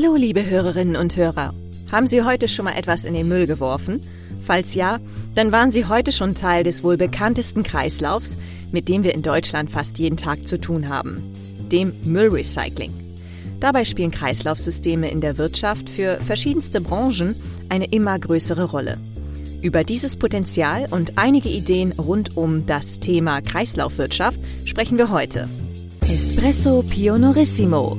Hallo, liebe Hörerinnen und Hörer. Haben Sie heute schon mal etwas in den Müll geworfen? Falls ja, dann waren Sie heute schon Teil des wohl bekanntesten Kreislaufs, mit dem wir in Deutschland fast jeden Tag zu tun haben, dem Müllrecycling. Dabei spielen Kreislaufsysteme in der Wirtschaft für verschiedenste Branchen eine immer größere Rolle. Über dieses Potenzial und einige Ideen rund um das Thema Kreislaufwirtschaft sprechen wir heute. Espresso Pionorissimo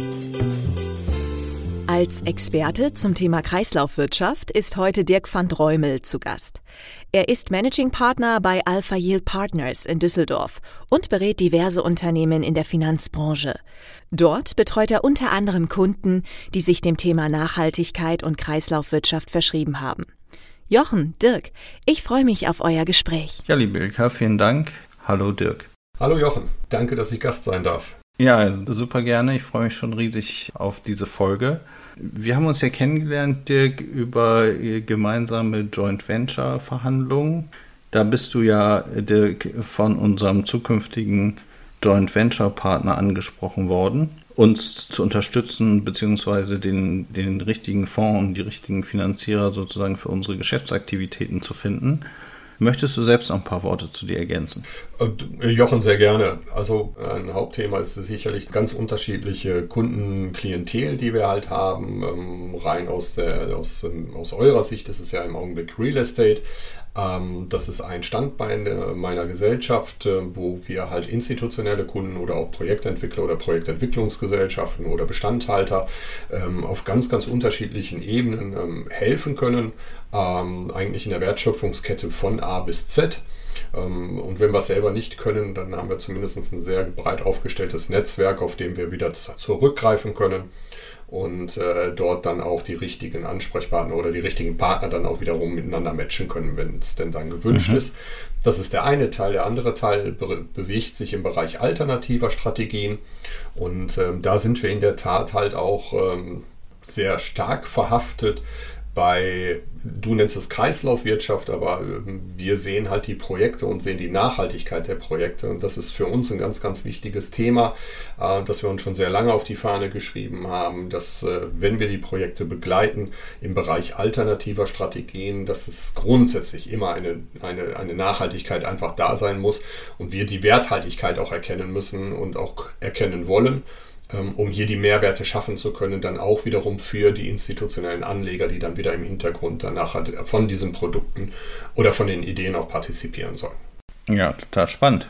Als Experte zum Thema Kreislaufwirtschaft ist heute Dirk van Dreumel zu Gast. Er ist Managing Partner bei Alpha Yield Partners in Düsseldorf und berät diverse Unternehmen in der Finanzbranche. Dort betreut er unter anderem Kunden, die sich dem Thema Nachhaltigkeit und Kreislaufwirtschaft verschrieben haben. Jochen, Dirk, ich freue mich auf euer Gespräch. Ja, liebe Ilka, vielen Dank. Hallo Dirk. Hallo Jochen, danke, dass ich Gast sein darf. Ja, super gerne. Ich freue mich schon riesig auf diese Folge. Wir haben uns ja kennengelernt, Dirk, über gemeinsame Joint Venture Verhandlungen. Da bist du ja, Dirk, von unserem zukünftigen Joint Venture Partner angesprochen worden, uns zu unterstützen, beziehungsweise den, den richtigen Fonds und die richtigen Finanzierer sozusagen für unsere Geschäftsaktivitäten zu finden. Möchtest du selbst noch ein paar Worte zu dir ergänzen? Äh, Jochen, sehr gerne. Also ein Hauptthema ist sicherlich ganz unterschiedliche Kundenklientel, die wir halt haben. Ähm, rein aus, der, aus, ähm, aus eurer Sicht das ist ja im Augenblick Real Estate. Ähm, das ist ein Standbein meiner Gesellschaft, äh, wo wir halt institutionelle Kunden oder auch Projektentwickler oder Projektentwicklungsgesellschaften oder Bestandhalter ähm, auf ganz, ganz unterschiedlichen Ebenen ähm, helfen können, eigentlich in der Wertschöpfungskette von A bis Z. Und wenn wir es selber nicht können, dann haben wir zumindest ein sehr breit aufgestelltes Netzwerk, auf dem wir wieder zurückgreifen können und äh, dort dann auch die richtigen Ansprechpartner oder die richtigen Partner dann auch wiederum miteinander matchen können, wenn es denn dann gewünscht mhm. ist. Das ist der eine Teil. Der andere Teil be bewegt sich im Bereich alternativer Strategien und ähm, da sind wir in der Tat halt auch ähm, sehr stark verhaftet bei, du nennst es Kreislaufwirtschaft, aber ähm, wir sehen halt die Projekte und sehen die Nachhaltigkeit der Projekte. Und das ist für uns ein ganz, ganz wichtiges Thema, äh, das wir uns schon sehr lange auf die Fahne geschrieben haben, dass äh, wenn wir die Projekte begleiten im Bereich alternativer Strategien, dass es grundsätzlich immer eine, eine, eine Nachhaltigkeit einfach da sein muss und wir die Werthaltigkeit auch erkennen müssen und auch erkennen wollen. Ähm, um hier die Mehrwerte schaffen zu können, dann auch wiederum für die institutionellen Anleger, die dann wieder im Hintergrund danach von diesen Produkten oder von den Ideen auch partizipieren sollen. Ja, total spannend.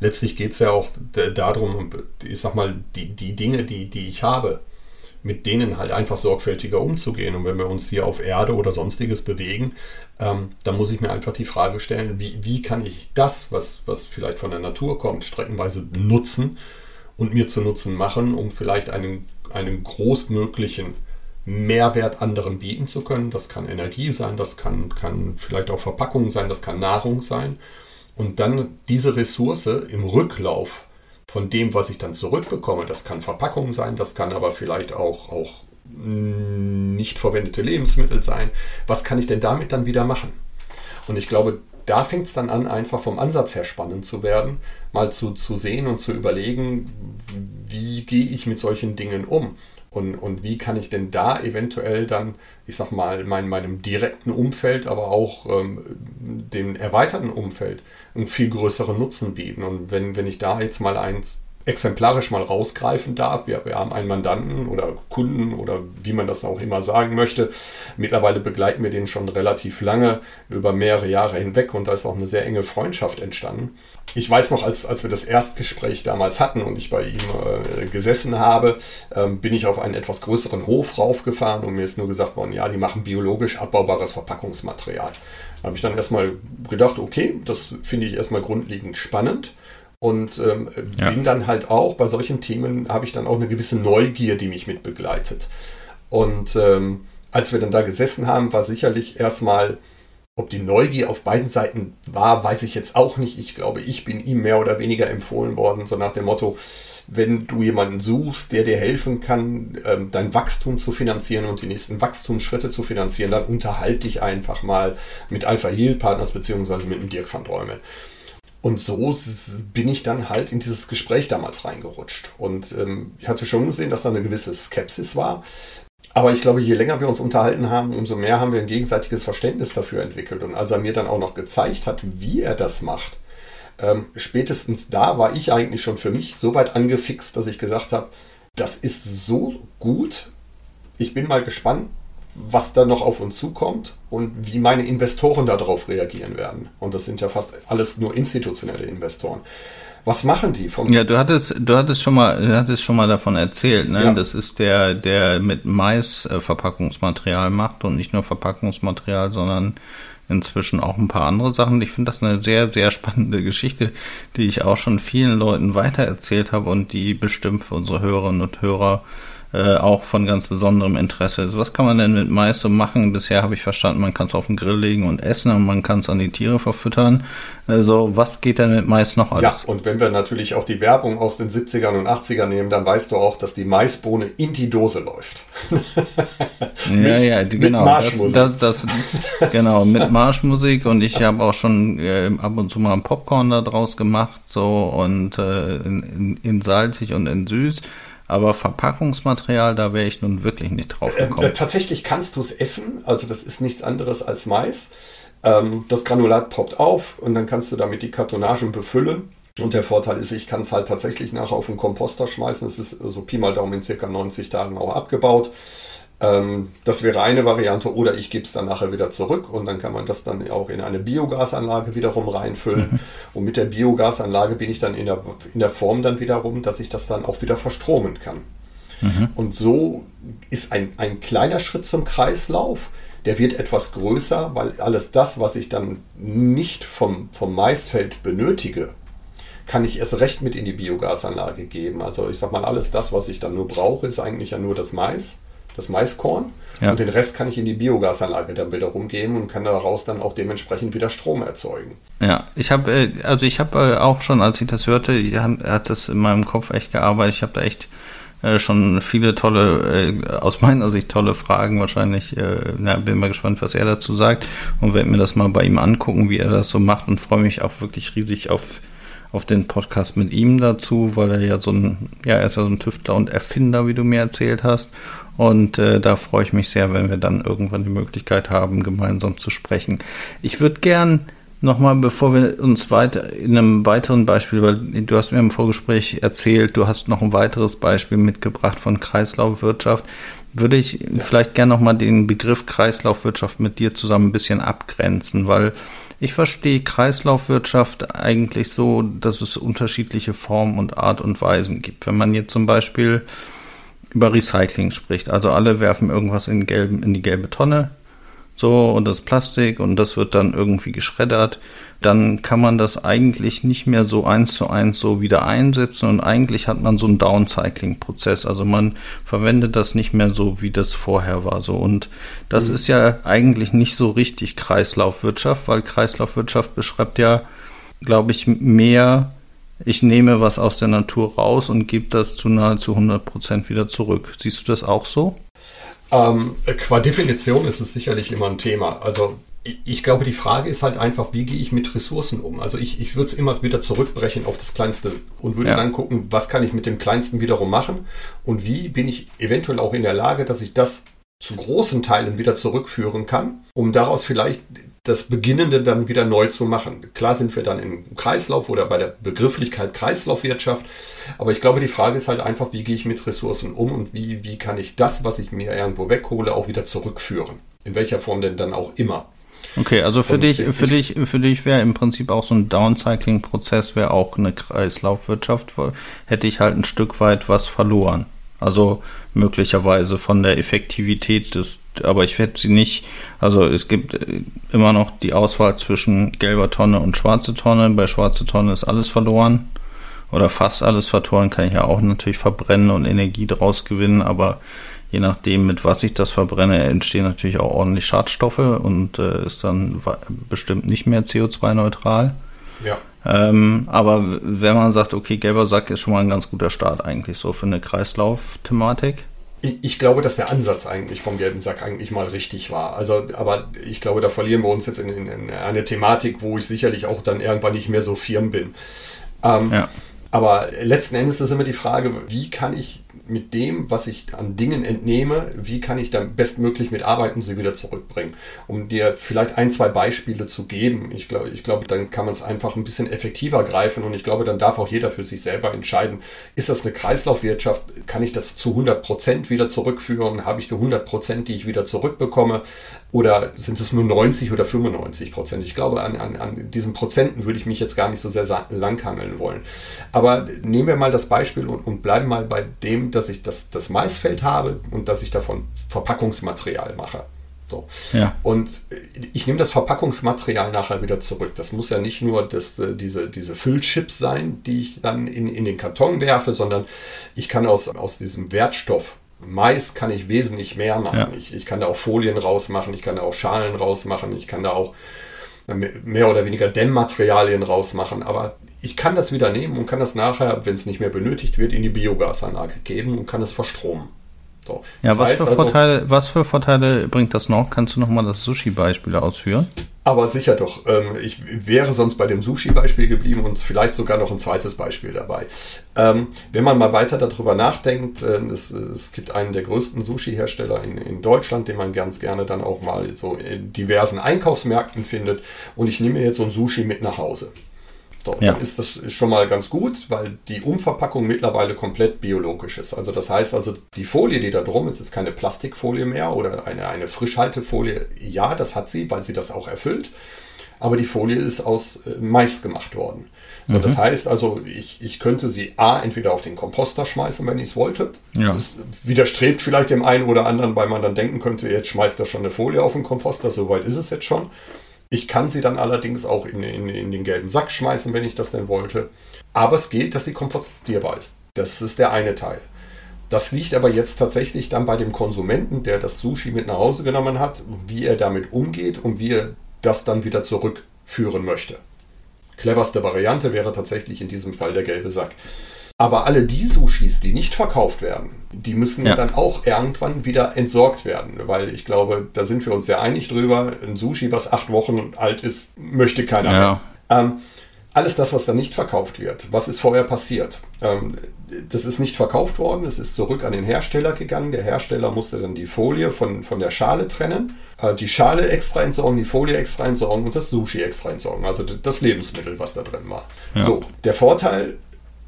Letztlich geht es ja auch darum, ich sag mal, die, die Dinge, die, die ich habe, mit denen halt einfach sorgfältiger umzugehen. Und wenn wir uns hier auf Erde oder sonstiges bewegen, ähm, dann muss ich mir einfach die Frage stellen, wie, wie kann ich das, was, was vielleicht von der Natur kommt, streckenweise nutzen, und mir zu Nutzen machen, um vielleicht einen, einen großmöglichen Mehrwert anderen bieten zu können. Das kann Energie sein, das kann, kann vielleicht auch Verpackung sein, das kann Nahrung sein. Und dann diese Ressource im Rücklauf von dem, was ich dann zurückbekomme, das kann Verpackung sein, das kann aber vielleicht auch, auch nicht verwendete Lebensmittel sein. Was kann ich denn damit dann wieder machen? Und ich glaube, da fängt es dann an, einfach vom Ansatz her spannend zu werden, mal zu, zu sehen und zu überlegen, wie gehe ich mit solchen Dingen um und, und wie kann ich denn da eventuell dann, ich sag mal, mein, meinem direkten Umfeld, aber auch ähm, dem erweiterten Umfeld einen viel größeren Nutzen bieten. Und wenn, wenn ich da jetzt mal eins exemplarisch mal rausgreifen darf. Wir, wir, haben einen Mandanten oder Kunden oder wie man das auch immer sagen möchte. Mittlerweile begleiten wir den schon relativ lange über mehrere Jahre hinweg und da ist auch eine sehr enge Freundschaft entstanden. Ich weiß noch, als, als wir das Erstgespräch damals hatten und ich bei ihm äh, gesessen habe, ähm, bin ich auf einen etwas größeren Hof raufgefahren und mir ist nur gesagt worden, ja, die machen biologisch abbaubares Verpackungsmaterial. Da habe ich dann erstmal gedacht, okay, das finde ich erstmal grundlegend spannend. Und ähm, ja. bin dann halt auch, bei solchen Themen habe ich dann auch eine gewisse Neugier, die mich mit begleitet. Und ähm, als wir dann da gesessen haben, war sicherlich erstmal, Ob die Neugier auf beiden Seiten war, weiß ich jetzt auch nicht. Ich glaube, ich bin ihm mehr oder weniger empfohlen worden, so nach dem Motto, wenn du jemanden suchst, der dir helfen kann, ähm, dein Wachstum zu finanzieren und die nächsten Wachstumsschritte zu finanzieren, dann unterhalte dich einfach mal mit Alpha Heal Partners beziehungsweise mit dem Dirk van Träume. Und so bin ich dann halt in dieses Gespräch damals reingerutscht. Und ähm, ich hatte schon gesehen, dass da eine gewisse Skepsis war. Aber ich glaube, je länger wir uns unterhalten haben, umso mehr haben wir ein gegenseitiges Verständnis dafür entwickelt. Und als er mir dann auch noch gezeigt hat, wie er das macht, ähm, spätestens da war ich eigentlich schon für mich so weit angefixt, dass ich gesagt habe, das ist so gut. Ich bin mal gespannt, was da noch auf uns zukommt und wie meine Investoren darauf reagieren werden. Und das sind ja fast alles nur institutionelle Investoren. Was machen die vom Ja, du hattest, du hattest schon mal, du hattest schon mal davon erzählt, ne? Ja. Das ist der, der mit Mais äh, Verpackungsmaterial macht und nicht nur Verpackungsmaterial, sondern inzwischen auch ein paar andere Sachen. Ich finde das eine sehr, sehr spannende Geschichte, die ich auch schon vielen Leuten weitererzählt habe und die bestimmt für unsere Hörerinnen und Hörer äh, auch von ganz besonderem Interesse ist. Was kann man denn mit Mais so machen? Bisher habe ich verstanden, man kann es auf den Grill legen und essen und man kann es an die Tiere verfüttern. Also was geht denn mit Mais noch alles? Ja, und wenn wir natürlich auch die Werbung aus den 70ern und 80ern nehmen, dann weißt du auch, dass die Maisbohne in die Dose läuft. mit, ja, ja, genau. Mit Marschmusik. Das, das, das, genau, mit Marschmusik und ich habe auch schon äh, ab und zu mal ein Popcorn da draus gemacht, so und äh, in, in, in salzig und in süß. Aber Verpackungsmaterial, da wäre ich nun wirklich nicht drauf äh, gekommen. Äh, tatsächlich kannst du es essen, also das ist nichts anderes als Mais. Ähm, das Granulat poppt auf und dann kannst du damit die Kartonagen befüllen. Und der Vorteil ist, ich kann es halt tatsächlich nachher auf den Komposter schmeißen. Es ist so Pi mal Daumen in circa 90 Tagen auch abgebaut. Ähm, das wäre eine Variante oder ich gebe es dann nachher wieder zurück und dann kann man das dann auch in eine Biogasanlage wiederum reinfüllen. Mhm. Und mit der Biogasanlage bin ich dann in der, in der Form dann wiederum, dass ich das dann auch wieder verstromen kann. Mhm. Und so ist ein, ein kleiner Schritt zum Kreislauf. Der wird etwas größer, weil alles das, was ich dann nicht vom, vom Maisfeld benötige, kann ich erst recht mit in die Biogasanlage geben. Also ich sag mal, alles das, was ich dann nur brauche, ist eigentlich ja nur das Mais das Maiskorn. Ja. Und den Rest kann ich in die Biogasanlage dann wiederum geben und kann daraus dann auch dementsprechend wieder Strom erzeugen. Ja, ich habe, äh, also ich habe äh, auch schon, als ich das hörte, hat das in meinem Kopf echt gearbeitet. Ich habe da echt äh, schon viele tolle, aus meiner Sicht tolle Fragen wahrscheinlich. na, bin mal gespannt, was er dazu sagt und werde mir das mal bei ihm angucken, wie er das so macht und freue mich auch wirklich riesig auf auf den Podcast mit ihm dazu, weil er ja so ein, ja, er ist ja so ein Tüftler und Erfinder, wie du mir erzählt hast. Und äh, da freue ich mich sehr, wenn wir dann irgendwann die Möglichkeit haben, gemeinsam zu sprechen. Ich würde gern nochmal, bevor wir uns weiter in einem weiteren Beispiel, weil du hast mir im Vorgespräch erzählt, du hast noch ein weiteres Beispiel mitgebracht von Kreislaufwirtschaft, würde ich vielleicht gern nochmal den Begriff Kreislaufwirtschaft mit dir zusammen ein bisschen abgrenzen, weil ich verstehe Kreislaufwirtschaft eigentlich so, dass es unterschiedliche Formen und Art und Weisen gibt. Wenn man jetzt zum Beispiel über Recycling spricht. Also alle werfen irgendwas in, gelben, in die gelbe Tonne. So, und das Plastik und das wird dann irgendwie geschreddert. Dann kann man das eigentlich nicht mehr so eins zu eins so wieder einsetzen und eigentlich hat man so einen Downcycling-Prozess. Also man verwendet das nicht mehr so, wie das vorher war. So, und das mhm. ist ja eigentlich nicht so richtig Kreislaufwirtschaft, weil Kreislaufwirtschaft beschreibt ja, glaube ich, mehr ich nehme was aus der Natur raus und gebe das zu nahezu 100 Prozent wieder zurück. Siehst du das auch so? Ähm, qua Definition ist es sicherlich immer ein Thema. Also ich glaube, die Frage ist halt einfach, wie gehe ich mit Ressourcen um? Also ich, ich würde es immer wieder zurückbrechen auf das Kleinste und würde ja. dann gucken, was kann ich mit dem Kleinsten wiederum machen und wie bin ich eventuell auch in der Lage, dass ich das zu großen Teilen wieder zurückführen kann, um daraus vielleicht das Beginnende dann wieder neu zu machen. Klar sind wir dann im Kreislauf oder bei der Begrifflichkeit Kreislaufwirtschaft, aber ich glaube, die Frage ist halt einfach, wie gehe ich mit Ressourcen um und wie, wie kann ich das, was ich mir irgendwo weghole, auch wieder zurückführen. In welcher Form denn dann auch immer. Okay, also für und dich, für dich, für dich wäre im Prinzip auch so ein Downcycling-Prozess wäre auch eine Kreislaufwirtschaft, hätte ich halt ein Stück weit was verloren. Also möglicherweise von der Effektivität des, aber ich werde sie nicht, also es gibt äh, immer noch die Auswahl zwischen gelber Tonne und schwarze Tonne. Bei schwarze Tonne ist alles verloren oder fast alles verloren, kann ich ja auch natürlich verbrennen und Energie draus gewinnen, aber je nachdem, mit was ich das verbrenne, entstehen natürlich auch ordentlich Schadstoffe und äh, ist dann bestimmt nicht mehr CO2-neutral. Ja. Ähm, aber wenn man sagt, okay, gelber Sack ist schon mal ein ganz guter Start eigentlich so für eine Kreislauf-Thematik. Ich, ich glaube, dass der Ansatz eigentlich vom gelben Sack eigentlich mal richtig war. Also, aber ich glaube, da verlieren wir uns jetzt in, in, in eine Thematik, wo ich sicherlich auch dann irgendwann nicht mehr so firm bin. Ähm, ja. Aber letzten Endes ist immer die Frage, wie kann ich mit dem, was ich an Dingen entnehme, wie kann ich dann bestmöglich mit arbeiten, sie wieder zurückbringen. Um dir vielleicht ein, zwei Beispiele zu geben. Ich glaube, ich glaube dann kann man es einfach ein bisschen effektiver greifen und ich glaube, dann darf auch jeder für sich selber entscheiden, ist das eine Kreislaufwirtschaft, kann ich das zu 100 Prozent wieder zurückführen, habe ich die 100 Prozent, die ich wieder zurückbekomme oder sind es nur 90 oder 95 Prozent? Ich glaube, an, an, an diesen Prozenten würde ich mich jetzt gar nicht so sehr langhangeln wollen. Aber nehmen wir mal das Beispiel und, und bleiben mal bei dem, dass ich das, das Maisfeld habe und dass ich davon Verpackungsmaterial mache. So. Ja. Und ich nehme das Verpackungsmaterial nachher wieder zurück. Das muss ja nicht nur das, äh, diese, diese Füllchips sein, die ich dann in, in den Karton werfe, sondern ich kann aus, aus diesem Wertstoff Mais kann ich wesentlich mehr machen. Ja. Ich, ich kann da auch Folien rausmachen, ich kann da auch Schalen rausmachen, ich kann da auch mehr oder weniger Dämmmaterialien rausmachen. Aber ich kann das wieder nehmen und kann das nachher, wenn es nicht mehr benötigt wird, in die Biogasanlage geben und kann es verstromen. So. Ja, was für, also, Vorteile, was für Vorteile bringt das noch? Kannst du nochmal das Sushi-Beispiel ausführen? Aber sicher doch. Ähm, ich wäre sonst bei dem Sushi-Beispiel geblieben und vielleicht sogar noch ein zweites Beispiel dabei. Ähm, wenn man mal weiter darüber nachdenkt, äh, es, es gibt einen der größten Sushi-Hersteller in, in, Deutschland, den man ganz gerne dann auch mal so in diversen Einkaufsmärkten findet. Und ich nehme jetzt so ein Sushi mit nach Hause. So, ja. Dann ist das schon mal ganz gut, weil die Umverpackung mittlerweile komplett biologisch ist. Also das heißt also, die Folie, die da drum ist, ist keine Plastikfolie mehr oder eine, eine Frischhaltefolie. Ja, das hat sie, weil sie das auch erfüllt. Aber die Folie ist aus äh, Mais gemacht worden. So, mhm. Das heißt also, ich, ich könnte sie A, entweder auf den Komposter schmeißen, wenn ich es wollte. Ja. Das widerstrebt vielleicht dem einen oder anderen, weil man dann denken könnte, jetzt schmeißt er schon eine Folie auf den Komposter, soweit ist es jetzt schon. Ich kann sie dann allerdings auch in, in, in den gelben Sack schmeißen, wenn ich das denn wollte. Aber es geht, dass sie kompostierbar ist. Das ist der eine Teil. Das liegt aber jetzt tatsächlich dann bei dem Konsumenten, der das Sushi mit nach Hause genommen hat, wie er damit umgeht und wie er das dann wieder zurückführen möchte. Cleverste Variante wäre tatsächlich in diesem Fall der gelbe Sack. Aber alle die Sushis, die nicht verkauft werden, die müssen ja. dann auch irgendwann wieder entsorgt werden. Weil ich glaube, da sind wir uns sehr einig drüber. Ein Sushi, was acht Wochen alt ist, möchte keiner ja. mehr. Ähm, alles das, was dann nicht verkauft wird, was ist vorher passiert? Ähm, das ist nicht verkauft worden, es ist zurück an den Hersteller gegangen. Der Hersteller musste dann die Folie von, von der Schale trennen, äh, die Schale extra entsorgen, die Folie extra entsorgen und das Sushi extra entsorgen, also das Lebensmittel, was da drin war. Ja. So, der Vorteil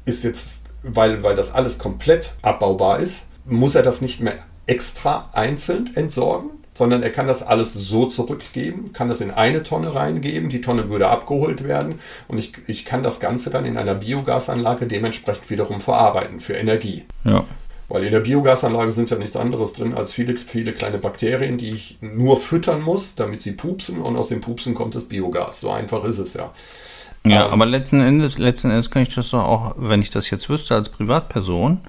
ist jetzt weil, weil das alles komplett abbaubar ist, muss er das nicht mehr extra einzeln entsorgen, sondern er kann das alles so zurückgeben, kann das in eine Tonne reingeben, die Tonne würde abgeholt werden und ich, ich kann das Ganze dann in einer Biogasanlage dementsprechend wiederum verarbeiten für Energie. Ja. Weil in der Biogasanlage sind ja nichts anderes drin als viele, viele kleine Bakterien, die ich nur füttern muss, damit sie pupsen und aus dem Pupsen kommt das Biogas. So einfach ist es ja. Ja, ähm, aber letzten Endes, letzten Endes kann ich das doch auch, wenn ich das jetzt wüsste als Privatperson,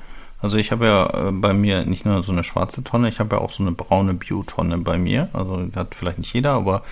also ich habe ja äh, bei mir nicht nur so eine schwarze Tonne, ich habe ja auch so eine braune Biotonne bei mir. Also hat vielleicht nicht jeder, aber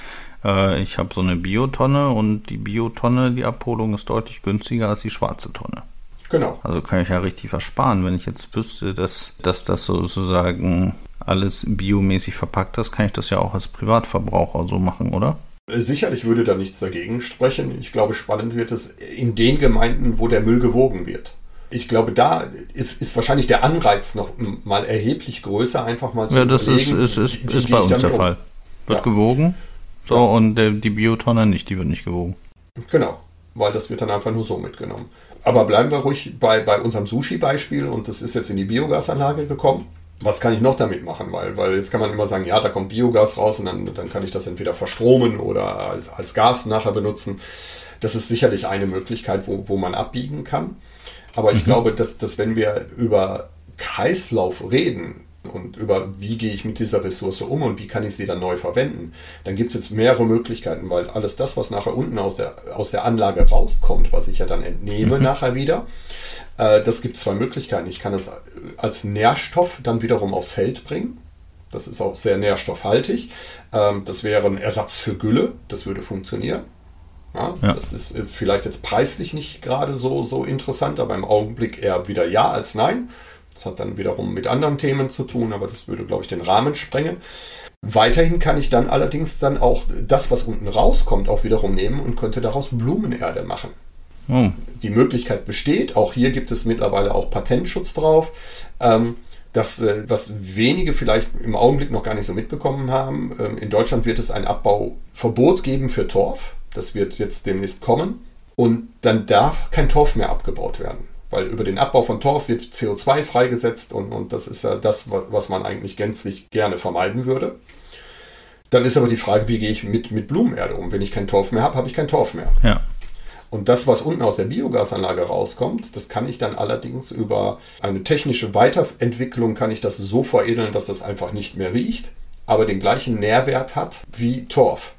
äh, ich habe so eine Biotonne und die Biotonne, die Abholung ist deutlich günstiger als die schwarze Tonne. Genau. Also kann ich ja richtig versparen, wenn ich jetzt wüsste, dass, dass das sozusagen alles biomäßig verpackt ist, kann ich das ja auch als Privatverbraucher so machen, oder? Sicherlich würde da nichts dagegen sprechen. Ich glaube, spannend wird es in den Gemeinden, wo der Müll gewogen wird. Ich glaube, da ist, ist wahrscheinlich der Anreiz noch mal erheblich größer, einfach mal zu Ja, das ist, ist, ist, ist bei uns der Fall. Wird ja. gewogen, so, ja. und der, die Biotonne nicht, die wird nicht gewogen. Genau, weil das wird dann einfach nur so mitgenommen. Aber bleiben wir ruhig bei, bei unserem Sushi-Beispiel und das ist jetzt in die Biogasanlage gekommen was kann ich noch damit machen? Weil, weil jetzt kann man immer sagen, ja, da kommt Biogas raus und dann, dann kann ich das entweder verstromen oder als, als Gas nachher benutzen. Das ist sicherlich eine Möglichkeit, wo, wo man abbiegen kann. Aber ich mhm. glaube, dass, dass wenn wir über Kreislauf reden, und über wie gehe ich mit dieser Ressource um und wie kann ich sie dann neu verwenden, dann gibt es jetzt mehrere Möglichkeiten, weil alles das, was nachher unten aus der, aus der Anlage rauskommt, was ich ja dann entnehme mhm. nachher wieder, äh, das gibt zwei Möglichkeiten. Ich kann es als Nährstoff dann wiederum aufs Feld bringen. Das ist auch sehr nährstoffhaltig. Ähm, das wäre ein Ersatz für Gülle. Das würde funktionieren. Ja, ja. Das ist äh, vielleicht jetzt preislich nicht gerade so, so interessant, aber im Augenblick eher wieder ja als nein. Das hat dann wiederum mit anderen Themen zu tun, aber das würde, glaube ich, den Rahmen sprengen. Weiterhin kann ich dann allerdings dann auch das, was unten rauskommt, auch wiederum nehmen und könnte daraus Blumenerde machen. Oh. Die Möglichkeit besteht, auch hier gibt es mittlerweile auch Patentschutz drauf. Ähm, das, äh, was wenige vielleicht im Augenblick noch gar nicht so mitbekommen haben, ähm, in Deutschland wird es ein Abbauverbot geben für Torf. Das wird jetzt demnächst kommen. Und dann darf kein Torf mehr abgebaut werden. Weil über den Abbau von Torf wird CO2 freigesetzt und, und das ist ja das, was man eigentlich gänzlich gerne vermeiden würde. Dann ist aber die Frage, wie gehe ich mit, mit Blumenerde um? Wenn ich kein Torf mehr habe, habe ich kein Torf mehr. Ja. Und das, was unten aus der Biogasanlage rauskommt, das kann ich dann allerdings über eine technische Weiterentwicklung, kann ich das so veredeln, dass das einfach nicht mehr riecht, aber den gleichen Nährwert hat wie Torf.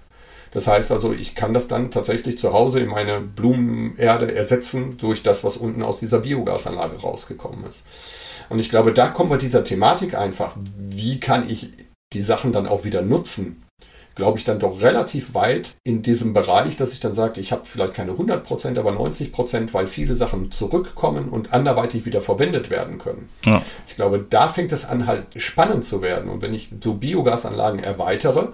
Das heißt also, ich kann das dann tatsächlich zu Hause in meine Blumenerde ersetzen durch das, was unten aus dieser Biogasanlage rausgekommen ist. Und ich glaube, da kommen wir dieser Thematik einfach, wie kann ich die Sachen dann auch wieder nutzen? Glaube ich dann doch relativ weit in diesem Bereich, dass ich dann sage, ich habe vielleicht keine 100%, aber 90%, weil viele Sachen zurückkommen und anderweitig wieder verwendet werden können. Ja. Ich glaube, da fängt es an, halt spannend zu werden. Und wenn ich so Biogasanlagen erweitere,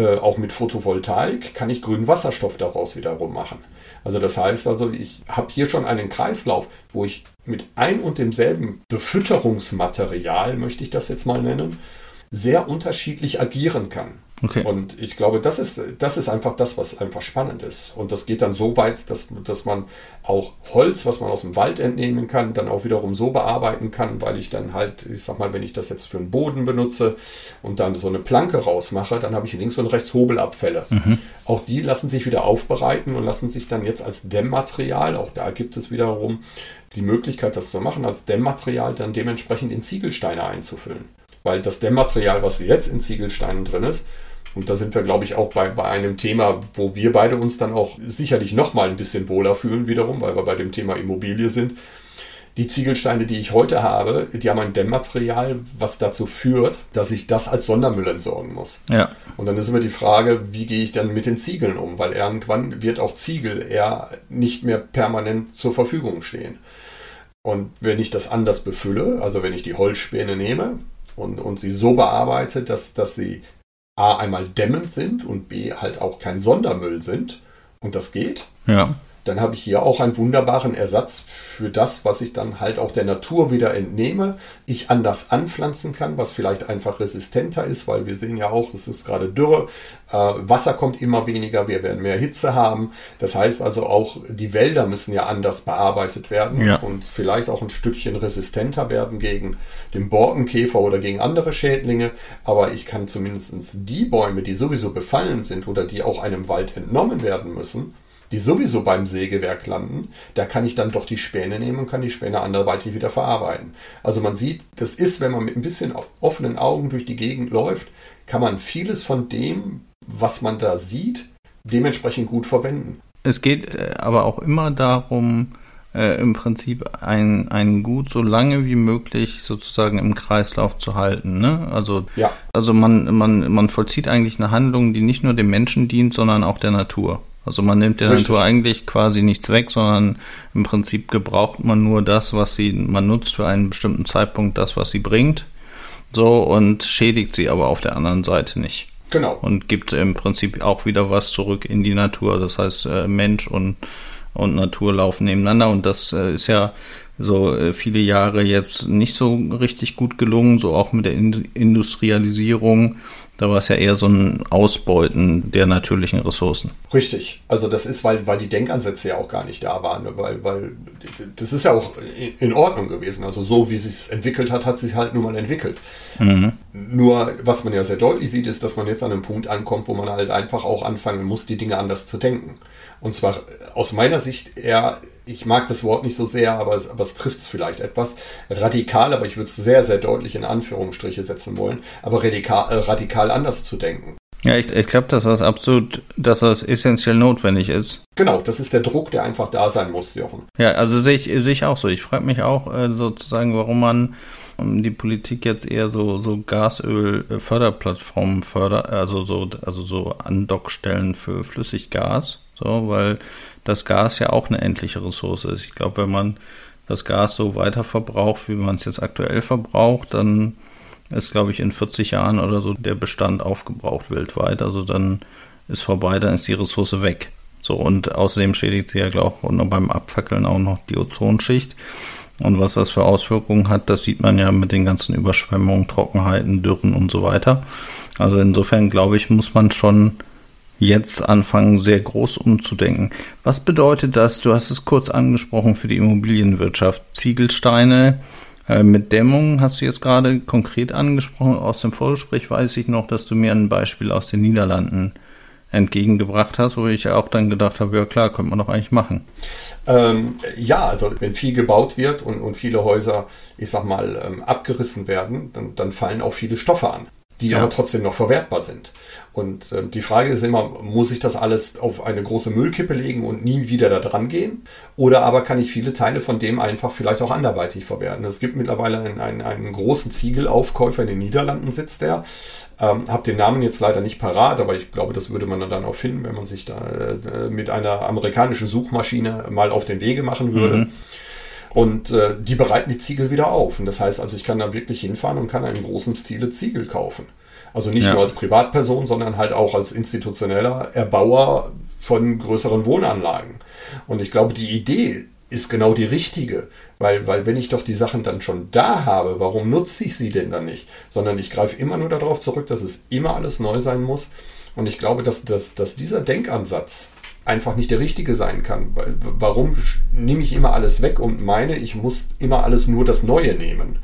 äh, auch mit Photovoltaik, kann ich grünen Wasserstoff daraus wiederum machen. Also das heißt also, ich habe hier schon einen Kreislauf, wo ich mit ein und demselben Befütterungsmaterial, möchte ich das jetzt mal nennen, sehr unterschiedlich agieren kann. Okay. Und ich glaube, das ist, das ist einfach das, was einfach spannend ist. Und das geht dann so weit, dass, dass man auch Holz, was man aus dem Wald entnehmen kann, dann auch wiederum so bearbeiten kann, weil ich dann halt, ich sag mal, wenn ich das jetzt für einen Boden benutze und dann so eine Planke rausmache, dann habe ich links und rechts Hobelabfälle. Mhm. Auch die lassen sich wieder aufbereiten und lassen sich dann jetzt als Dämmmaterial, auch da gibt es wiederum die Möglichkeit, das zu machen, als Dämmmaterial dann dementsprechend in Ziegelsteine einzufüllen. Weil das Dämmmaterial, was jetzt in Ziegelsteinen drin ist, und da sind wir, glaube ich, auch bei, bei einem Thema, wo wir beide uns dann auch sicherlich noch mal ein bisschen wohler fühlen wiederum, weil wir bei dem Thema Immobilie sind. Die Ziegelsteine, die ich heute habe, die haben ein Dämmmaterial, was dazu führt, dass ich das als Sondermüll entsorgen muss. Ja. Und dann ist immer die Frage, wie gehe ich dann mit den Ziegeln um? Weil irgendwann wird auch Ziegel eher nicht mehr permanent zur Verfügung stehen. Und wenn ich das anders befülle, also wenn ich die Holzspäne nehme und, und sie so bearbeite, dass, dass sie A einmal dämmend sind und B halt auch kein Sondermüll sind und das geht, ja. Dann habe ich hier auch einen wunderbaren Ersatz für das, was ich dann halt auch der Natur wieder entnehme, ich anders anpflanzen kann, was vielleicht einfach resistenter ist, weil wir sehen ja auch, es ist gerade Dürre, äh, Wasser kommt immer weniger, wir werden mehr Hitze haben. Das heißt also auch, die Wälder müssen ja anders bearbeitet werden ja. und vielleicht auch ein Stückchen resistenter werden gegen den Borkenkäfer oder gegen andere Schädlinge. Aber ich kann zumindest die Bäume, die sowieso befallen sind oder die auch einem Wald entnommen werden müssen, die sowieso beim Sägewerk landen, da kann ich dann doch die Späne nehmen und kann die Späne anderweitig wieder verarbeiten. Also man sieht, das ist, wenn man mit ein bisschen offenen Augen durch die Gegend läuft, kann man vieles von dem, was man da sieht, dementsprechend gut verwenden. Es geht äh, aber auch immer darum, äh, im Prinzip ein, ein Gut so lange wie möglich sozusagen im Kreislauf zu halten. Ne? Also, ja. also man, man, man vollzieht eigentlich eine Handlung, die nicht nur dem Menschen dient, sondern auch der Natur. Also man nimmt der Richtig. Natur eigentlich quasi nichts weg, sondern im Prinzip gebraucht man nur das, was sie, man nutzt für einen bestimmten Zeitpunkt das, was sie bringt. So und schädigt sie aber auf der anderen Seite nicht. Genau. Und gibt im Prinzip auch wieder was zurück in die Natur. Das heißt, äh, Mensch und, und Natur laufen nebeneinander und das äh, ist ja so äh, viele Jahre jetzt nicht so richtig gut gelungen, so auch mit der Industrialisierung da war es ja eher so ein Ausbeuten der natürlichen Ressourcen. Richtig. Also das ist, weil, weil die Denkansätze ja auch gar nicht da waren. Ne? Weil, weil das ist ja auch in Ordnung gewesen. Also so wie es sich entwickelt hat, hat sich halt nun mal entwickelt. Mhm. Nur, was man ja sehr deutlich sieht, ist, dass man jetzt an einem Punkt ankommt, wo man halt einfach auch anfangen muss, die Dinge anders zu denken. Und zwar aus meiner Sicht eher, ich mag das Wort nicht so sehr, aber es, aber es trifft es vielleicht etwas, radikal, aber ich würde es sehr, sehr deutlich in Anführungsstriche setzen wollen, aber radikal, äh, radikal anders zu denken. Ja, ich, ich glaube, dass das absolut, dass das essentiell notwendig ist. Genau, das ist der Druck, der einfach da sein muss, Jochen. Ja, also sehe ich, sehe ich auch so. Ich frage mich auch äh, sozusagen, warum man die Politik jetzt eher so, so Gasöl-Förderplattformen fördert, also so, also so Andockstellen für Flüssiggas, so, weil das Gas ja auch eine endliche Ressource ist. Ich glaube, wenn man das Gas so weiter verbraucht, wie man es jetzt aktuell verbraucht, dann ist, glaube ich, in 40 Jahren oder so der Bestand aufgebraucht weltweit. Also dann ist vorbei, dann ist die Ressource weg. So, und außerdem schädigt sie ja, glaube ich, beim Abfackeln auch noch die Ozonschicht. Und was das für Auswirkungen hat, das sieht man ja mit den ganzen Überschwemmungen, Trockenheiten, Dürren und so weiter. Also insofern glaube ich, muss man schon jetzt anfangen, sehr groß umzudenken. Was bedeutet das? Du hast es kurz angesprochen für die Immobilienwirtschaft. Ziegelsteine äh, mit Dämmung hast du jetzt gerade konkret angesprochen. Aus dem Vorgespräch weiß ich noch, dass du mir ein Beispiel aus den Niederlanden entgegengebracht hast, wo ich auch dann gedacht habe, ja klar, könnte man doch eigentlich machen. Ähm, ja, also wenn viel gebaut wird und, und viele Häuser, ich sag mal, ähm, abgerissen werden, dann, dann fallen auch viele Stoffe an die ja. aber trotzdem noch verwertbar sind. Und äh, die Frage ist immer, muss ich das alles auf eine große Müllkippe legen und nie wieder da dran gehen? Oder aber kann ich viele Teile von dem einfach vielleicht auch anderweitig verwerten? Es gibt mittlerweile einen, einen, einen großen Ziegelaufkäufer in den Niederlanden sitzt der. Ähm, hab den Namen jetzt leider nicht parat, aber ich glaube, das würde man dann auch finden, wenn man sich da äh, mit einer amerikanischen Suchmaschine mal auf den Wege machen würde. Mhm. Und äh, die bereiten die Ziegel wieder auf. Und das heißt also, ich kann da wirklich hinfahren und kann einen großen Stile Ziegel kaufen. Also nicht ja. nur als Privatperson, sondern halt auch als institutioneller Erbauer von größeren Wohnanlagen. Und ich glaube, die Idee ist genau die richtige. Weil, weil wenn ich doch die Sachen dann schon da habe, warum nutze ich sie denn dann nicht? Sondern ich greife immer nur darauf zurück, dass es immer alles neu sein muss. Und ich glaube, dass, dass, dass dieser Denkansatz einfach nicht der richtige sein kann. Warum nehme ich immer alles weg und meine, ich muss immer alles nur das Neue nehmen?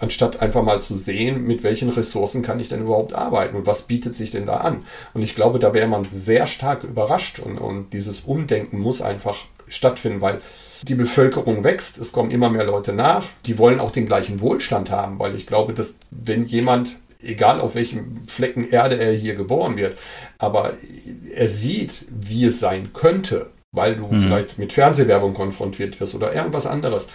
Anstatt einfach mal zu sehen, mit welchen Ressourcen kann ich denn überhaupt arbeiten und was bietet sich denn da an? Und ich glaube, da wäre man sehr stark überrascht und, und dieses Umdenken muss einfach stattfinden, weil die Bevölkerung wächst, es kommen immer mehr Leute nach, die wollen auch den gleichen Wohlstand haben, weil ich glaube, dass wenn jemand egal auf welchem Flecken Erde er hier geboren wird, aber er sieht, wie es sein könnte, weil du mhm. vielleicht mit Fernsehwerbung konfrontiert wirst oder irgendwas anderes.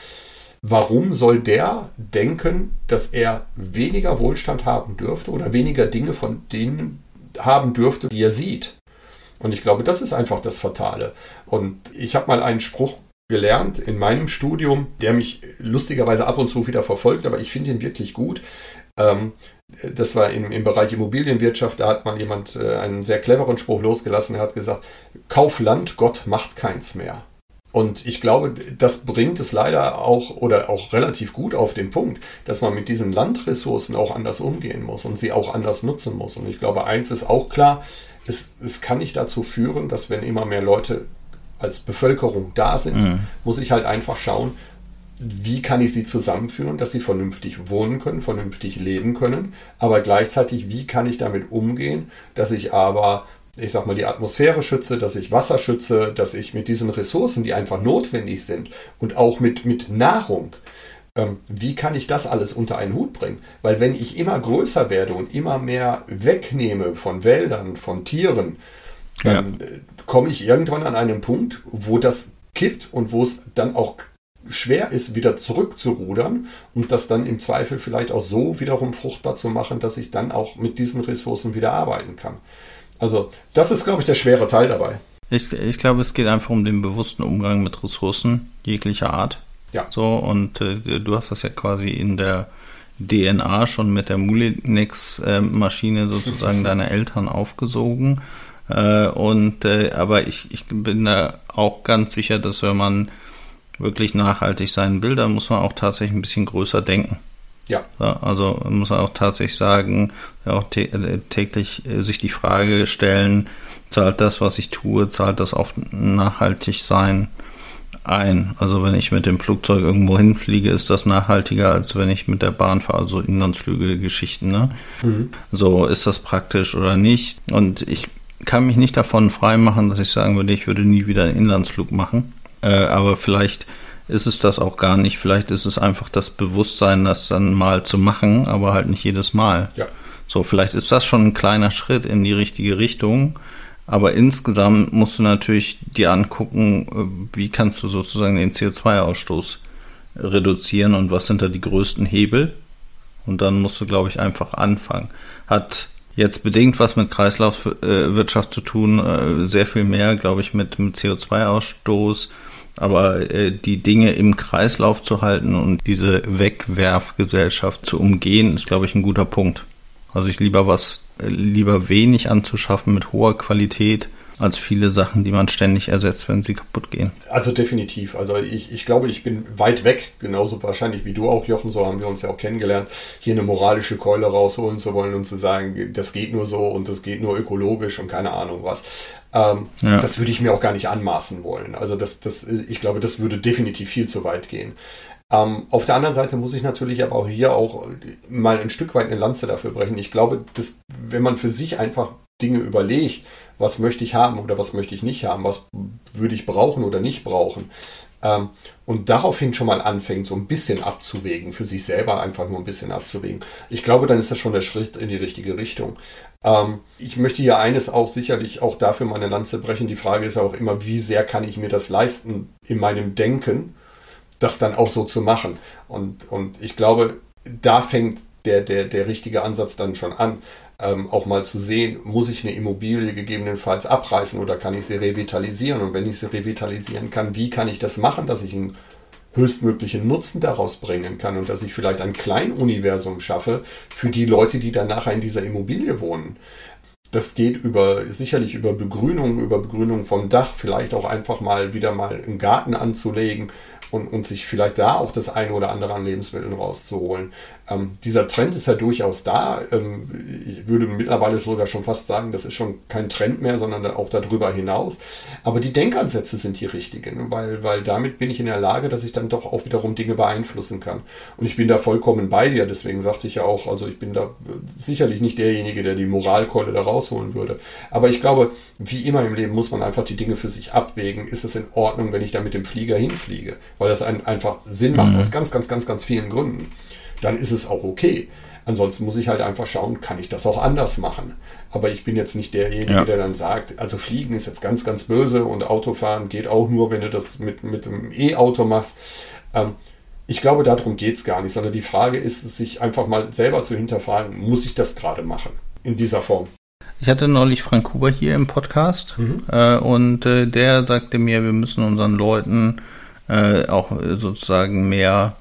Warum soll der denken, dass er weniger Wohlstand haben dürfte oder weniger Dinge von denen haben dürfte, die er sieht? Und ich glaube, das ist einfach das Fatale. Und ich habe mal einen Spruch gelernt in meinem Studium, der mich lustigerweise ab und zu wieder verfolgt, aber ich finde ihn wirklich gut. Ähm, das war im, im Bereich Immobilienwirtschaft, da hat mal jemand äh, einen sehr cleveren Spruch losgelassen. Er hat gesagt, Kauf Land, Gott macht keins mehr. Und ich glaube, das bringt es leider auch oder auch relativ gut auf den Punkt, dass man mit diesen Landressourcen auch anders umgehen muss und sie auch anders nutzen muss. Und ich glaube, eins ist auch klar, es, es kann nicht dazu führen, dass wenn immer mehr Leute als Bevölkerung da sind, mhm. muss ich halt einfach schauen, wie kann ich sie zusammenführen, dass sie vernünftig wohnen können, vernünftig leben können, aber gleichzeitig, wie kann ich damit umgehen, dass ich aber, ich sag mal, die Atmosphäre schütze, dass ich Wasser schütze, dass ich mit diesen Ressourcen, die einfach notwendig sind und auch mit, mit Nahrung, ähm, wie kann ich das alles unter einen Hut bringen? Weil wenn ich immer größer werde und immer mehr wegnehme von Wäldern, von Tieren, dann ja. komme ich irgendwann an einen Punkt, wo das kippt und wo es dann auch schwer ist, wieder zurückzurudern und das dann im Zweifel vielleicht auch so wiederum fruchtbar zu machen, dass ich dann auch mit diesen Ressourcen wieder arbeiten kann. Also das ist, glaube ich, der schwere Teil dabei. Ich, ich glaube, es geht einfach um den bewussten Umgang mit Ressourcen jeglicher Art. Ja. So, und äh, du hast das ja quasi in der DNA schon mit der Mulinex-Maschine sozusagen deiner Eltern aufgesogen. Äh, und äh, aber ich, ich bin da auch ganz sicher, dass wenn man wirklich nachhaltig sein will, dann muss man auch tatsächlich ein bisschen größer denken. Ja. Also muss man auch tatsächlich sagen, auch äh, täglich äh, sich die Frage stellen, zahlt das, was ich tue, zahlt das auf nachhaltig sein? ein. Also wenn ich mit dem Flugzeug irgendwo hinfliege, ist das nachhaltiger, als wenn ich mit der Bahn fahre, also Inlandsflüge, Geschichten. Ne? Mhm. So ist das praktisch oder nicht. Und ich kann mich nicht davon freimachen, dass ich sagen würde, ich würde nie wieder einen Inlandsflug machen. Äh, aber vielleicht ist es das auch gar nicht. Vielleicht ist es einfach das Bewusstsein, das dann mal zu machen, aber halt nicht jedes Mal. Ja. So, vielleicht ist das schon ein kleiner Schritt in die richtige Richtung. Aber insgesamt musst du natürlich dir angucken, äh, wie kannst du sozusagen den CO2-Ausstoß reduzieren und was sind da die größten Hebel. Und dann musst du, glaube ich, einfach anfangen. Hat jetzt bedingt was mit Kreislaufwirtschaft zu tun, äh, sehr viel mehr, glaube ich, mit, mit CO2-Ausstoß. Aber äh, die Dinge im Kreislauf zu halten und diese Wegwerfgesellschaft zu umgehen, ist, glaube ich, ein guter Punkt. Also ich lieber was, lieber wenig anzuschaffen mit hoher Qualität, als viele Sachen, die man ständig ersetzt, wenn sie kaputt gehen. Also definitiv. Also ich, ich glaube, ich bin weit weg, genauso wahrscheinlich wie du auch, Jochen, so haben wir uns ja auch kennengelernt, hier eine moralische Keule rausholen zu wollen und zu sagen, das geht nur so und das geht nur ökologisch und keine Ahnung was. Ähm, ja. Das würde ich mir auch gar nicht anmaßen wollen. Also das, das, ich glaube, das würde definitiv viel zu weit gehen. Ähm, auf der anderen Seite muss ich natürlich aber auch hier auch mal ein Stück weit eine Lanze dafür brechen. Ich glaube, dass wenn man für sich einfach Dinge überlegt, was möchte ich haben oder was möchte ich nicht haben, was würde ich brauchen oder nicht brauchen, ähm, und daraufhin schon mal anfängt, so ein bisschen abzuwägen, für sich selber einfach nur ein bisschen abzuwägen. Ich glaube, dann ist das schon der Schritt in die richtige Richtung. Ähm, ich möchte hier eines auch sicherlich auch dafür meine Lanze brechen. Die Frage ist ja auch immer, wie sehr kann ich mir das leisten in meinem Denken? das dann auch so zu machen. Und, und ich glaube, da fängt der, der, der richtige Ansatz dann schon an. Ähm, auch mal zu sehen, muss ich eine Immobilie gegebenenfalls abreißen oder kann ich sie revitalisieren? Und wenn ich sie revitalisieren kann, wie kann ich das machen, dass ich einen höchstmöglichen Nutzen daraus bringen kann und dass ich vielleicht ein Kleinuniversum schaffe für die Leute, die dann nachher in dieser Immobilie wohnen. Das geht über, sicherlich über Begrünung, über Begrünung vom Dach, vielleicht auch einfach mal wieder mal einen Garten anzulegen, und, und sich vielleicht da auch das eine oder andere an Lebensmitteln rauszuholen. Ähm, dieser Trend ist ja durchaus da. Ähm, ich würde mittlerweile sogar schon fast sagen, das ist schon kein Trend mehr, sondern auch darüber hinaus. Aber die Denkansätze sind die richtigen, weil, weil damit bin ich in der Lage, dass ich dann doch auch wiederum Dinge beeinflussen kann. Und ich bin da vollkommen bei dir, deswegen sagte ich ja auch, also ich bin da sicherlich nicht derjenige, der die Moralkeule da rausholen würde. Aber ich glaube, wie immer im Leben muss man einfach die Dinge für sich abwägen. Ist es in Ordnung, wenn ich da mit dem Flieger hinfliege? weil das ein, einfach Sinn macht, mhm. aus ganz, ganz, ganz, ganz vielen Gründen, dann ist es auch okay. Ansonsten muss ich halt einfach schauen, kann ich das auch anders machen. Aber ich bin jetzt nicht derjenige, ja. der dann sagt, also Fliegen ist jetzt ganz, ganz böse und Autofahren geht auch nur, wenn du das mit, mit einem E-Auto machst. Ähm, ich glaube, darum geht es gar nicht, sondern die Frage ist, sich einfach mal selber zu hinterfragen, muss ich das gerade machen in dieser Form? Ich hatte neulich Frank Huber hier im Podcast mhm. äh, und äh, der sagte mir, wir müssen unseren Leuten äh, auch sozusagen mehr,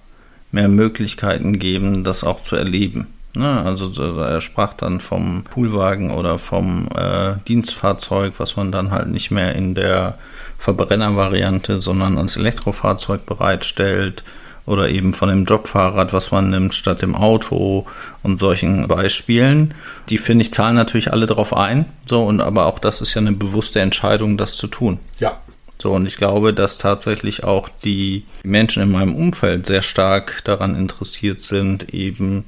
mehr Möglichkeiten geben, das auch zu erleben. Ne? Also er sprach dann vom Poolwagen oder vom äh, Dienstfahrzeug, was man dann halt nicht mehr in der Verbrennervariante, sondern als Elektrofahrzeug bereitstellt oder eben von dem Jobfahrrad, was man nimmt statt dem Auto und solchen Beispielen. Die finde ich zahlen natürlich alle drauf ein. So und aber auch das ist ja eine bewusste Entscheidung, das zu tun. Ja, so, und ich glaube, dass tatsächlich auch die Menschen in meinem Umfeld sehr stark daran interessiert sind, eben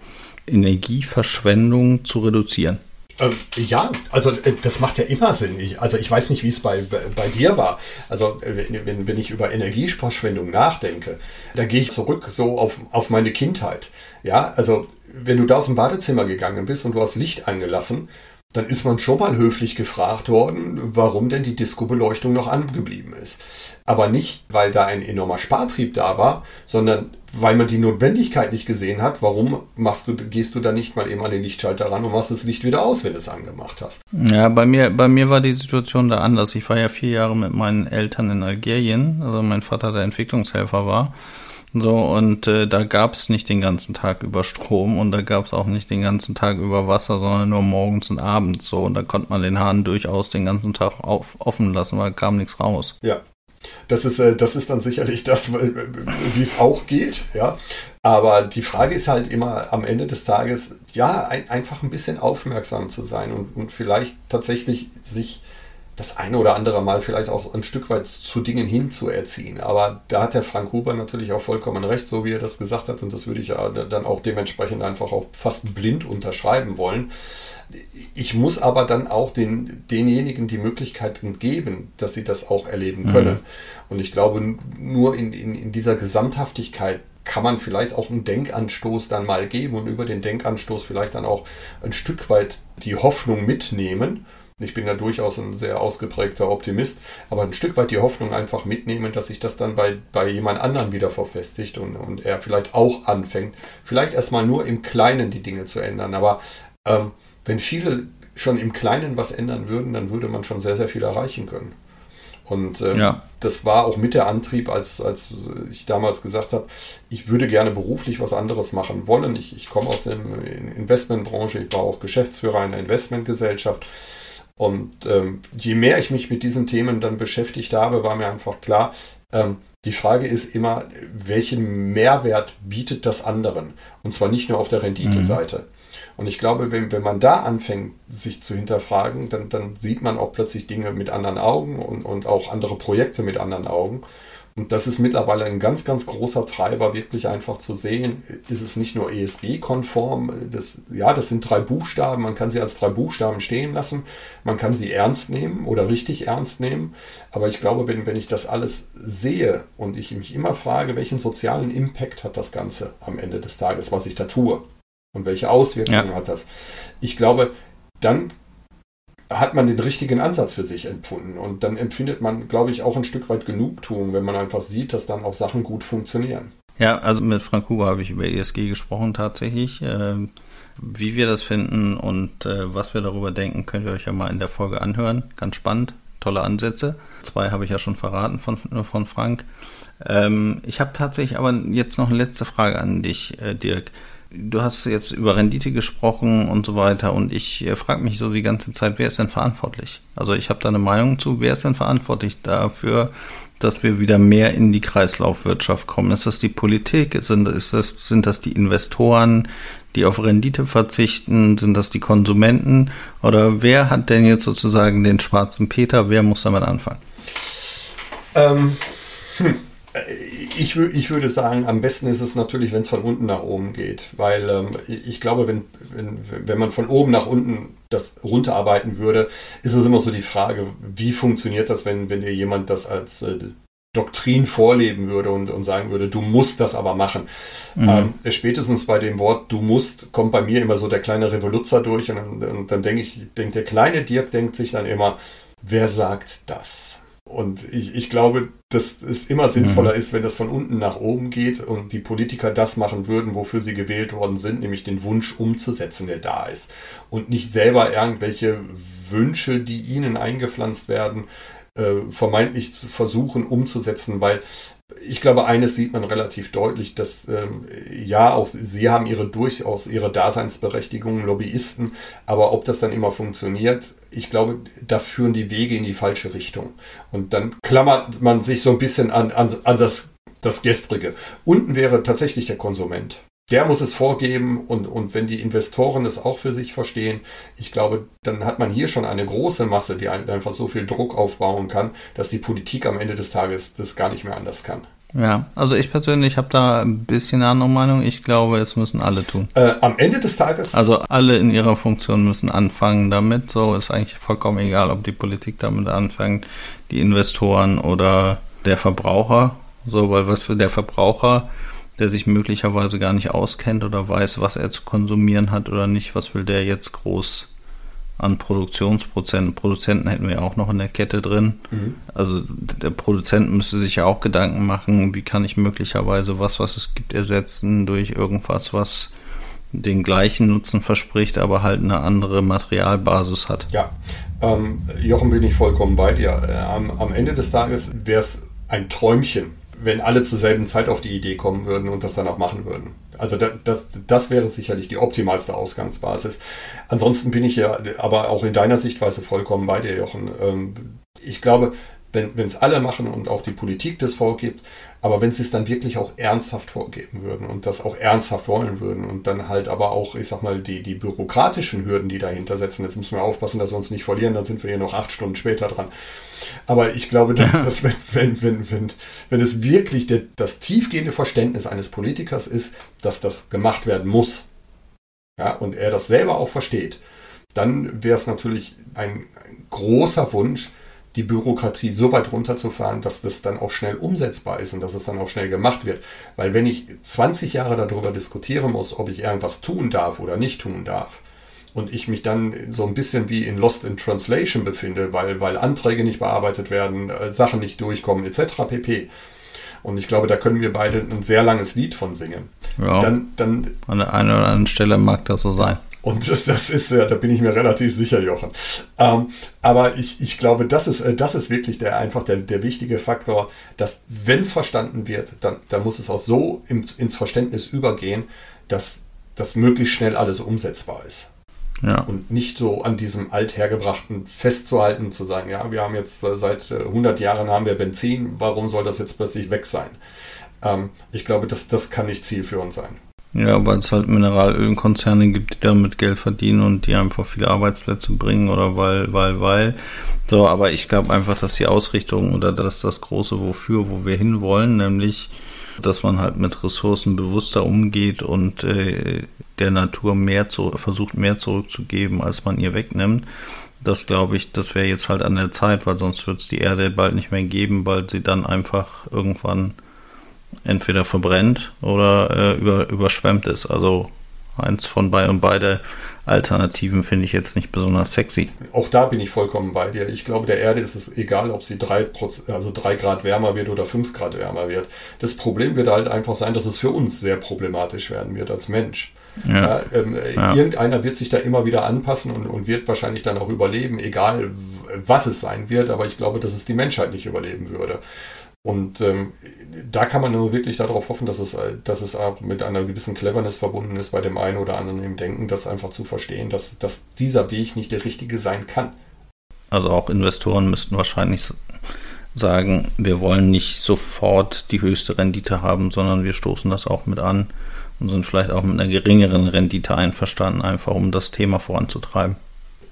Energieverschwendung zu reduzieren. Ähm, ja, also äh, das macht ja immer Sinn. Ich, also ich weiß nicht, wie es bei, bei dir war. Also äh, wenn, wenn ich über Energieverschwendung nachdenke, da gehe ich zurück so auf, auf meine Kindheit. Ja, also wenn du da aus dem Badezimmer gegangen bist und du hast Licht angelassen, dann ist man schon mal höflich gefragt worden, warum denn die Disco-Beleuchtung noch angeblieben ist. Aber nicht, weil da ein enormer Spartrieb da war, sondern weil man die Notwendigkeit nicht gesehen hat, warum machst du, gehst du da nicht mal eben an den Lichtschalter ran und machst das Licht wieder aus, wenn du es angemacht hast. Ja, bei mir, bei mir war die Situation da anders. Ich war ja vier Jahre mit meinen Eltern in Algerien, also mein Vater der Entwicklungshelfer war. So, und äh, da gab es nicht den ganzen Tag über Strom und da gab es auch nicht den ganzen Tag über Wasser, sondern nur morgens und abends so. Und da konnte man den Hahn durchaus den ganzen Tag auf, offen lassen, weil kam nichts raus. Ja. Das ist, äh, das ist dann sicherlich das, wie es auch geht, ja. Aber die Frage ist halt immer am Ende des Tages, ja, ein, einfach ein bisschen aufmerksam zu sein und, und vielleicht tatsächlich sich das eine oder andere Mal vielleicht auch ein Stück weit zu Dingen hinzuerziehen. Aber da hat der Frank Huber natürlich auch vollkommen recht, so wie er das gesagt hat. Und das würde ich ja dann auch dementsprechend einfach auch fast blind unterschreiben wollen. Ich muss aber dann auch den, denjenigen die Möglichkeiten geben, dass sie das auch erleben können. Mhm. Und ich glaube, nur in, in, in dieser Gesamthaftigkeit kann man vielleicht auch einen Denkanstoß dann mal geben und über den Denkanstoß vielleicht dann auch ein Stück weit die Hoffnung mitnehmen ich bin da durchaus ein sehr ausgeprägter Optimist, aber ein Stück weit die Hoffnung einfach mitnehmen, dass sich das dann bei, bei jemand anderem wieder verfestigt und, und er vielleicht auch anfängt, vielleicht erstmal nur im Kleinen die Dinge zu ändern. Aber ähm, wenn viele schon im Kleinen was ändern würden, dann würde man schon sehr, sehr viel erreichen können. Und ähm, ja. das war auch mit der Antrieb, als, als ich damals gesagt habe, ich würde gerne beruflich was anderes machen wollen. Ich, ich komme aus der Investmentbranche, ich war auch Geschäftsführer einer Investmentgesellschaft. Und ähm, je mehr ich mich mit diesen Themen dann beschäftigt habe, war mir einfach klar, ähm, die Frage ist immer, welchen Mehrwert bietet das anderen? Und zwar nicht nur auf der Renditeseite. Mhm. Und ich glaube, wenn, wenn man da anfängt, sich zu hinterfragen, dann, dann sieht man auch plötzlich Dinge mit anderen Augen und, und auch andere Projekte mit anderen Augen. Und das ist mittlerweile ein ganz, ganz großer Treiber, wirklich einfach zu sehen, ist es nicht nur ESG-konform, das, ja, das sind drei Buchstaben, man kann sie als drei Buchstaben stehen lassen, man kann sie ernst nehmen oder richtig ernst nehmen, aber ich glaube, wenn, wenn ich das alles sehe und ich mich immer frage, welchen sozialen Impact hat das Ganze am Ende des Tages, was ich da tue und welche Auswirkungen ja. hat das, ich glaube, dann hat man den richtigen Ansatz für sich empfunden. Und dann empfindet man, glaube ich, auch ein Stück weit Genugtuung, wenn man einfach sieht, dass dann auch Sachen gut funktionieren. Ja, also mit Frank Huber habe ich über ESG gesprochen tatsächlich. Äh, wie wir das finden und äh, was wir darüber denken, könnt ihr euch ja mal in der Folge anhören. Ganz spannend, tolle Ansätze. Zwei habe ich ja schon verraten von, von Frank. Ähm, ich habe tatsächlich aber jetzt noch eine letzte Frage an dich, äh, Dirk du hast jetzt über Rendite gesprochen und so weiter und ich äh, frage mich so die ganze Zeit, wer ist denn verantwortlich? Also ich habe da eine Meinung zu, wer ist denn verantwortlich dafür, dass wir wieder mehr in die Kreislaufwirtschaft kommen? Ist das die Politik? Sind, ist das, sind das die Investoren, die auf Rendite verzichten? Sind das die Konsumenten? Oder wer hat denn jetzt sozusagen den schwarzen Peter? Wer muss damit anfangen? Ähm, hm. Äh, ich, ich würde sagen, am besten ist es natürlich, wenn es von unten nach oben geht, weil ähm, ich glaube, wenn, wenn, wenn man von oben nach unten das runterarbeiten würde, ist es immer so die Frage, wie funktioniert das, wenn, wenn dir jemand das als äh, Doktrin vorleben würde und, und sagen würde, du musst das aber machen. Mhm. Ähm, spätestens bei dem Wort du musst kommt bei mir immer so der kleine Revoluzzer durch und, und, und dann denke ich, denkt der kleine Dirk denkt sich dann immer, wer sagt das? Und ich, ich glaube, dass es immer sinnvoller mhm. ist, wenn das von unten nach oben geht und die Politiker das machen würden, wofür sie gewählt worden sind, nämlich den Wunsch umzusetzen, der da ist. Und nicht selber irgendwelche Wünsche, die ihnen eingepflanzt werden, äh, vermeintlich zu versuchen umzusetzen, weil ich glaube, eines sieht man relativ deutlich, dass ähm, ja, auch sie haben ihre durchaus ihre Daseinsberechtigung, Lobbyisten, aber ob das dann immer funktioniert, ich glaube, da führen die Wege in die falsche Richtung. Und dann klammert man sich so ein bisschen an, an, an das, das Gestrige. Unten wäre tatsächlich der Konsument. Der muss es vorgeben und, und wenn die Investoren es auch für sich verstehen, ich glaube, dann hat man hier schon eine große Masse, die einfach so viel Druck aufbauen kann, dass die Politik am Ende des Tages das gar nicht mehr anders kann. Ja, also ich persönlich habe da ein bisschen eine andere Meinung. Ich glaube, es müssen alle tun. Äh, am Ende des Tages? Also alle in ihrer Funktion müssen anfangen damit. So ist eigentlich vollkommen egal, ob die Politik damit anfängt, die Investoren oder der Verbraucher. So, weil was für der Verbraucher der sich möglicherweise gar nicht auskennt oder weiß, was er zu konsumieren hat oder nicht, was will der jetzt groß an Produktionsprozenten. Produzenten hätten wir auch noch in der Kette drin. Mhm. Also der Produzent müsste sich ja auch Gedanken machen, wie kann ich möglicherweise was, was es gibt, ersetzen durch irgendwas, was den gleichen Nutzen verspricht, aber halt eine andere Materialbasis hat. Ja, ähm, Jochen bin ich vollkommen bei dir. Äh, am, am Ende des Tages wäre es ein Träumchen, wenn alle zur selben Zeit auf die Idee kommen würden und das dann auch machen würden. Also das, das, das wäre sicherlich die optimalste Ausgangsbasis. Ansonsten bin ich ja aber auch in deiner Sichtweise vollkommen bei dir, Jochen. Ähm, ich glaube, wenn es alle machen und auch die Politik das vorgibt, aber wenn sie es dann wirklich auch ernsthaft vorgeben würden und das auch ernsthaft wollen würden und dann halt aber auch, ich sag mal, die, die bürokratischen Hürden, die dahinter setzen, jetzt müssen wir aufpassen, dass wir uns nicht verlieren, dann sind wir hier noch acht Stunden später dran. Aber ich glaube, dass, dass wenn, wenn, wenn, wenn, wenn es wirklich der, das tiefgehende Verständnis eines Politikers ist, dass das gemacht werden muss, ja, und er das selber auch versteht, dann wäre es natürlich ein, ein großer Wunsch, die Bürokratie so weit runterzufahren, dass das dann auch schnell umsetzbar ist und dass es dann auch schnell gemacht wird. Weil wenn ich 20 Jahre darüber diskutieren muss, ob ich irgendwas tun darf oder nicht tun darf, und ich mich dann so ein bisschen wie in Lost in Translation befinde, weil, weil Anträge nicht bearbeitet werden, äh, Sachen nicht durchkommen, etc. pp. Und ich glaube, da können wir beide ein sehr langes Lied von singen. Ja, dann, dann, an der einen oder anderen Stelle mag das so sein. Und das, das ist, ja, da bin ich mir relativ sicher, Jochen. Ähm, aber ich, ich glaube, das ist, äh, das ist wirklich der, einfach der, der wichtige Faktor, dass, wenn es verstanden wird, dann, dann muss es auch so im, ins Verständnis übergehen, dass das möglichst schnell alles umsetzbar ist. Ja. Und nicht so an diesem althergebrachten festzuhalten, zu sagen, ja, wir haben jetzt äh, seit 100 äh, Jahren haben wir Benzin, warum soll das jetzt plötzlich weg sein? Ähm, ich glaube, das, das kann nicht Ziel für uns sein. Ja, weil es halt Mineralölkonzerne gibt, die damit Geld verdienen und die einfach viele Arbeitsplätze bringen oder weil, weil, weil. So, aber ich glaube einfach, dass die Ausrichtung oder dass das große Wofür, wo wir hinwollen, nämlich, dass man halt mit Ressourcen bewusster umgeht und äh, der Natur mehr zu, versucht, mehr zurückzugeben, als man ihr wegnimmt. Das glaube ich, das wäre jetzt halt an der Zeit, weil sonst wird es die Erde bald nicht mehr geben, weil sie dann einfach irgendwann entweder verbrennt oder äh, über, überschwemmt ist. Also eins von beiden und beide Alternativen finde ich jetzt nicht besonders sexy. Auch da bin ich vollkommen bei dir. Ich glaube, der Erde ist es egal, ob sie drei, also drei Grad wärmer wird oder fünf Grad wärmer wird. Das Problem wird halt einfach sein, dass es für uns sehr problematisch werden wird als Mensch. Ja. Ja, ähm, ja. Irgendeiner wird sich da immer wieder anpassen und, und, wird wahrscheinlich dann auch überleben, egal was es sein wird. Aber ich glaube, dass es die Menschheit nicht überleben würde. Und ähm, da kann man nur wirklich darauf hoffen, dass es, dass es auch mit einer gewissen Cleverness verbunden ist bei dem einen oder anderen im Denken, das einfach zu verstehen, dass, dass dieser Weg nicht der richtige sein kann. Also auch Investoren müssten wahrscheinlich sagen, wir wollen nicht sofort die höchste Rendite haben, sondern wir stoßen das auch mit an und sind vielleicht auch mit einer geringeren Rendite einverstanden, einfach um das Thema voranzutreiben.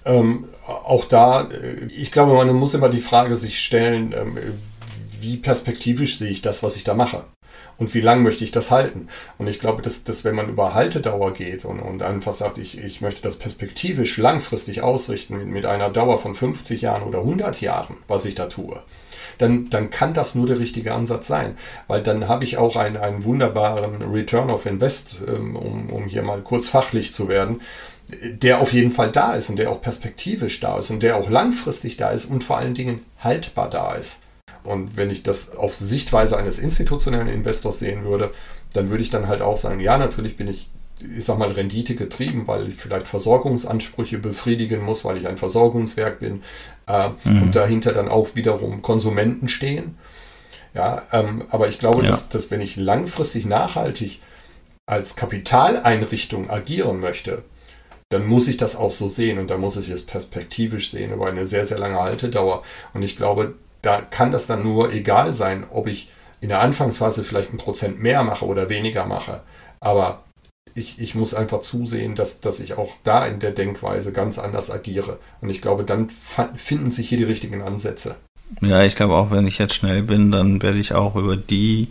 Ähm, auch da, äh, ich glaube, man muss immer die Frage sich stellen, ähm, wie perspektivisch sehe ich das, was ich da mache? Und wie lange möchte ich das halten? Und ich glaube, dass, dass wenn man über Haltedauer geht und, und einfach sagt, ich, ich möchte das perspektivisch langfristig ausrichten mit, mit einer Dauer von 50 Jahren oder 100 Jahren, was ich da tue, dann, dann kann das nur der richtige Ansatz sein. Weil dann habe ich auch einen, einen wunderbaren Return of Invest, ähm, um, um hier mal kurz fachlich zu werden, der auf jeden Fall da ist und der auch perspektivisch da ist und der auch langfristig da ist und vor allen Dingen haltbar da ist. Und wenn ich das auf Sichtweise eines institutionellen Investors sehen würde, dann würde ich dann halt auch sagen, ja, natürlich bin ich, ich sag mal, Rendite getrieben, weil ich vielleicht Versorgungsansprüche befriedigen muss, weil ich ein Versorgungswerk bin äh, mhm. und dahinter dann auch wiederum Konsumenten stehen. Ja, ähm, aber ich glaube, ja. dass, dass wenn ich langfristig nachhaltig als Kapitaleinrichtung agieren möchte, dann muss ich das auch so sehen und dann muss ich es perspektivisch sehen über eine sehr, sehr lange Haltedauer. Und ich glaube, da kann das dann nur egal sein, ob ich in der Anfangsphase vielleicht ein Prozent mehr mache oder weniger mache. Aber ich, ich muss einfach zusehen, dass, dass ich auch da in der Denkweise ganz anders agiere. Und ich glaube, dann finden sich hier die richtigen Ansätze. Ja, ich glaube auch, wenn ich jetzt schnell bin, dann werde ich auch über die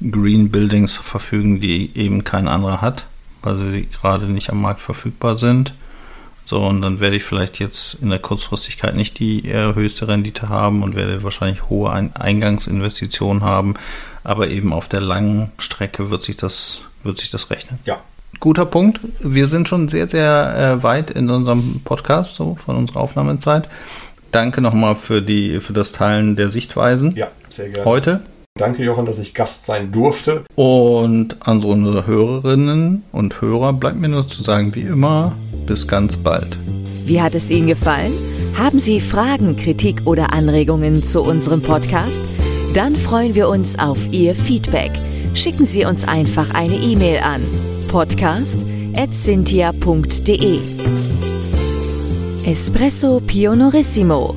Green Buildings verfügen, die eben kein anderer hat, weil sie gerade nicht am Markt verfügbar sind. So, und dann werde ich vielleicht jetzt in der Kurzfristigkeit nicht die äh, höchste Rendite haben und werde wahrscheinlich hohe Ein Eingangsinvestitionen haben. Aber eben auf der langen Strecke wird sich das, wird sich das rechnen. Ja. Guter Punkt. Wir sind schon sehr, sehr äh, weit in unserem Podcast, so von unserer Aufnahmezeit. Danke nochmal für die, für das Teilen der Sichtweisen. Ja, sehr gerne. Heute. Danke, Jochen, dass ich Gast sein durfte. Und an unsere Hörerinnen und Hörer bleibt mir nur zu sagen, wie immer, bis ganz bald. Wie hat es Ihnen gefallen? Haben Sie Fragen, Kritik oder Anregungen zu unserem Podcast? Dann freuen wir uns auf Ihr Feedback. Schicken Sie uns einfach eine E-Mail an podcast.cynthia.de Espresso Pionorissimo